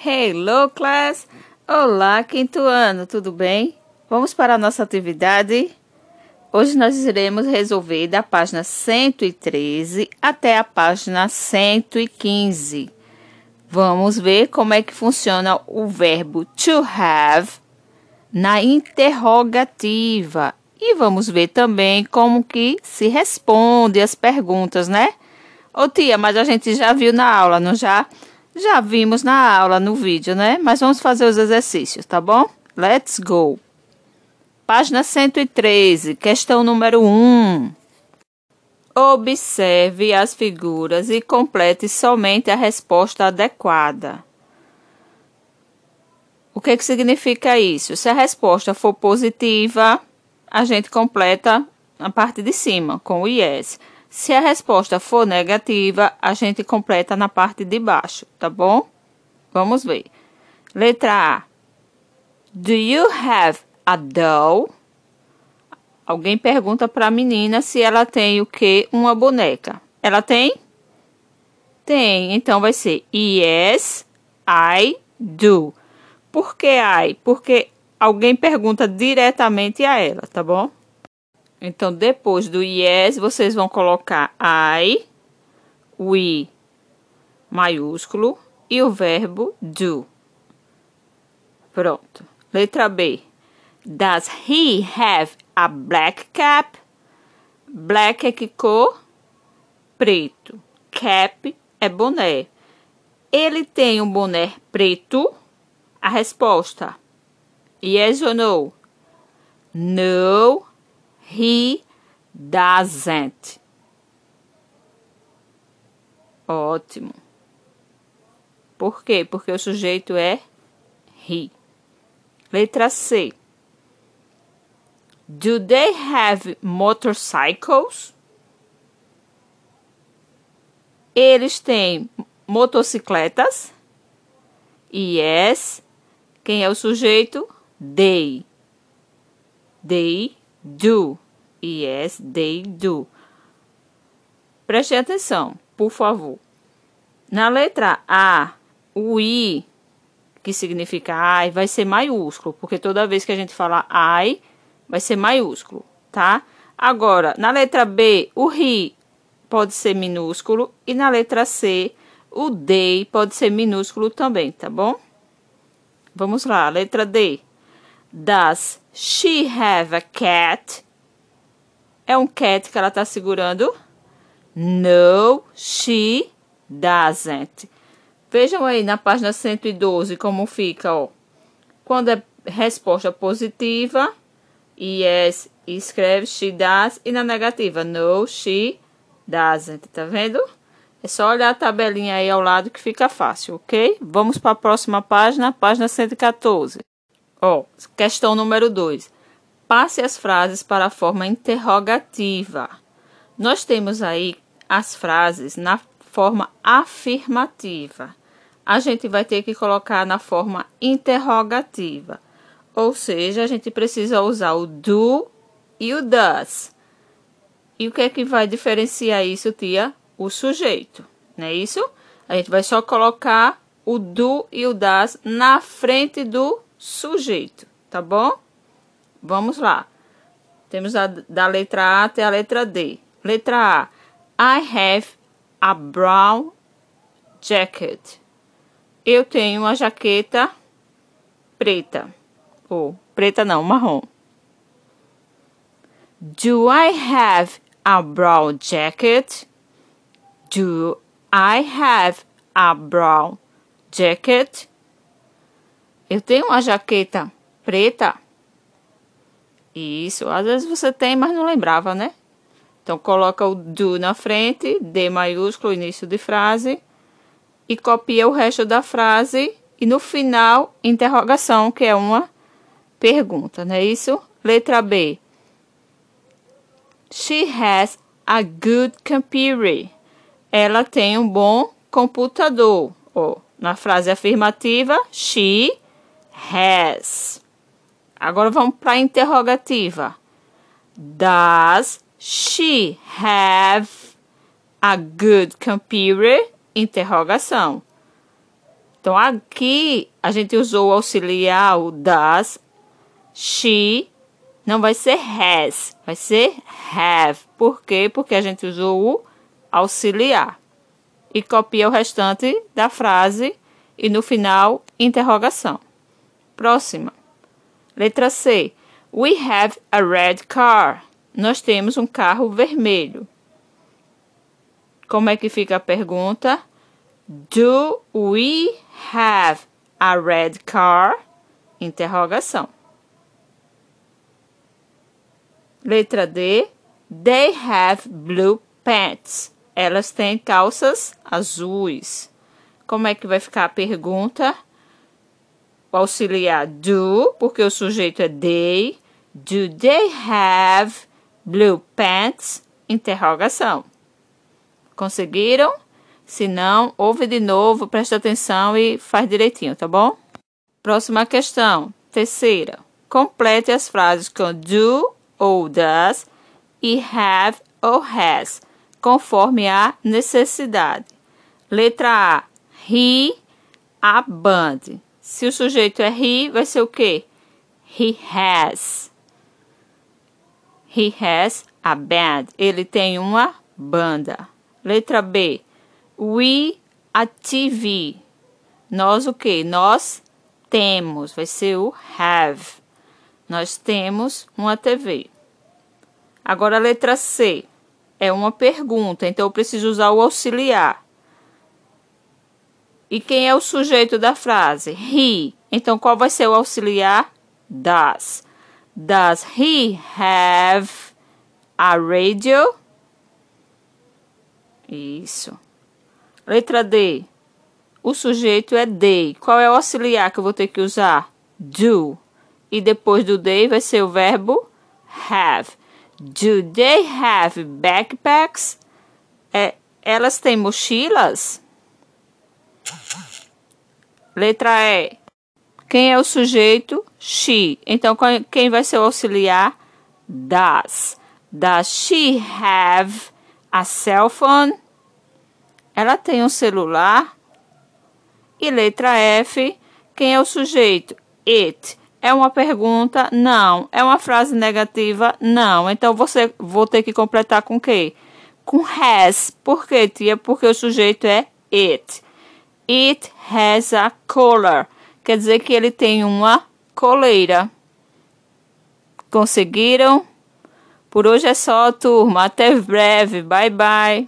Hello, class! Olá, quinto ano, tudo bem? Vamos para a nossa atividade? Hoje nós iremos resolver da página 113 até a página 115. Vamos ver como é que funciona o verbo to have na interrogativa. E vamos ver também como que se responde as perguntas, né? Ô tia, mas a gente já viu na aula, não já? Já vimos na aula, no vídeo, né? Mas vamos fazer os exercícios, tá bom? Let's go! Página 113, questão número 1. Observe as figuras e complete somente a resposta adequada. O que, que significa isso? Se a resposta for positiva, a gente completa a parte de cima com o yes. Se a resposta for negativa, a gente completa na parte de baixo, tá bom? Vamos ver. Letra A. Do you have a doll? Alguém pergunta para a menina se ela tem o que? Uma boneca. Ela tem? Tem. Então vai ser Yes, I do. Por que I? Porque alguém pergunta diretamente a ela, tá bom? Então, depois do yes, vocês vão colocar I, we, maiúsculo, e o verbo do. Pronto. Letra B. Does he have a black cap? Black é que cor? Preto. Cap é boné. Ele tem um boné preto? A resposta: Yes or no? No, He doesn't. Ótimo. Por quê? Porque o sujeito é he. Letra C. Do they have motorcycles? Eles têm motocicletas? Yes. Quem é o sujeito? They. They do. Yes, they do. Preste atenção, por favor. Na letra A, o I, que significa I, vai ser maiúsculo, porque toda vez que a gente fala I, vai ser maiúsculo, tá? Agora, na letra B, o RI pode ser minúsculo e na letra C, o DEI pode ser minúsculo também, tá bom? Vamos lá, letra D. Does she have a cat? É um cat que ela está segurando? No, she doesn't. Vejam aí na página 112 como fica, ó. Quando é resposta positiva, yes, escreve she does. E na negativa, no, she doesn't. Tá vendo? É só olhar a tabelinha aí ao lado que fica fácil, ok? Vamos para a próxima página, página 114. Ó, questão número 2. Passe as frases para a forma interrogativa. Nós temos aí as frases na forma afirmativa. A gente vai ter que colocar na forma interrogativa. Ou seja, a gente precisa usar o do e o does. E o que é que vai diferenciar isso, tia? O sujeito, não é isso? A gente vai só colocar o do e o das na frente do sujeito, tá bom? Vamos lá. Temos a, da letra A até a letra D. Letra A. I have a brown jacket. Eu tenho uma jaqueta preta. Ou preta não, marrom. Do I have a brown jacket? Do I have a brown jacket? Eu tenho uma jaqueta preta. Isso, às vezes você tem, mas não lembrava, né? Então coloca o do na frente, D maiúsculo, início de frase, e copia o resto da frase e no final interrogação, que é uma pergunta, não é isso? Letra B. She has a good computer. Ela tem um bom computador. Ou, na frase afirmativa, she has. Agora vamos para a interrogativa. Does she have a good computer? Interrogação. Então, aqui a gente usou o auxiliar, o das. She não vai ser has, vai ser have. Por quê? Porque a gente usou o auxiliar. E copia o restante da frase e no final, interrogação. Próxima. Letra C. We have a red car. Nós temos um carro vermelho. Como é que fica a pergunta? Do we have a red car? Interrogação. Letra D. They have blue pants. Elas têm calças azuis. Como é que vai ficar a pergunta? O auxiliar do, porque o sujeito é they. Do they have blue pants? Interrogação. Conseguiram? Se não, ouve de novo, presta atenção e faz direitinho, tá bom? Próxima questão. Terceira. Complete as frases com do ou does e have ou has, conforme a necessidade. Letra A. He a band. Se o sujeito é he, vai ser o quê? He has. He has a band. Ele tem uma banda. Letra B. We a TV. Nós o que? Nós temos. Vai ser o have. Nós temos uma TV. Agora a letra C. É uma pergunta, então eu preciso usar o auxiliar. E quem é o sujeito da frase? He. Então qual vai ser o auxiliar? Does. Does he have a radio? Isso. Letra D. O sujeito é they. Qual é o auxiliar que eu vou ter que usar? Do. E depois do they vai ser o verbo have. Do they have backpacks? É, elas têm mochilas? Letra E. Quem é o sujeito? She. Então, quem vai ser o auxiliar? Does. Does she have a cell phone? Ela tem um celular. E letra F, quem é o sujeito? It. É uma pergunta? Não. É uma frase negativa? Não. Então você vou ter que completar com o quê? Com has. Por quê, tia? Porque o sujeito é it. It has a collar. Quer dizer que ele tem uma coleira. Conseguiram? Por hoje é só, turma. Até breve. Bye, bye.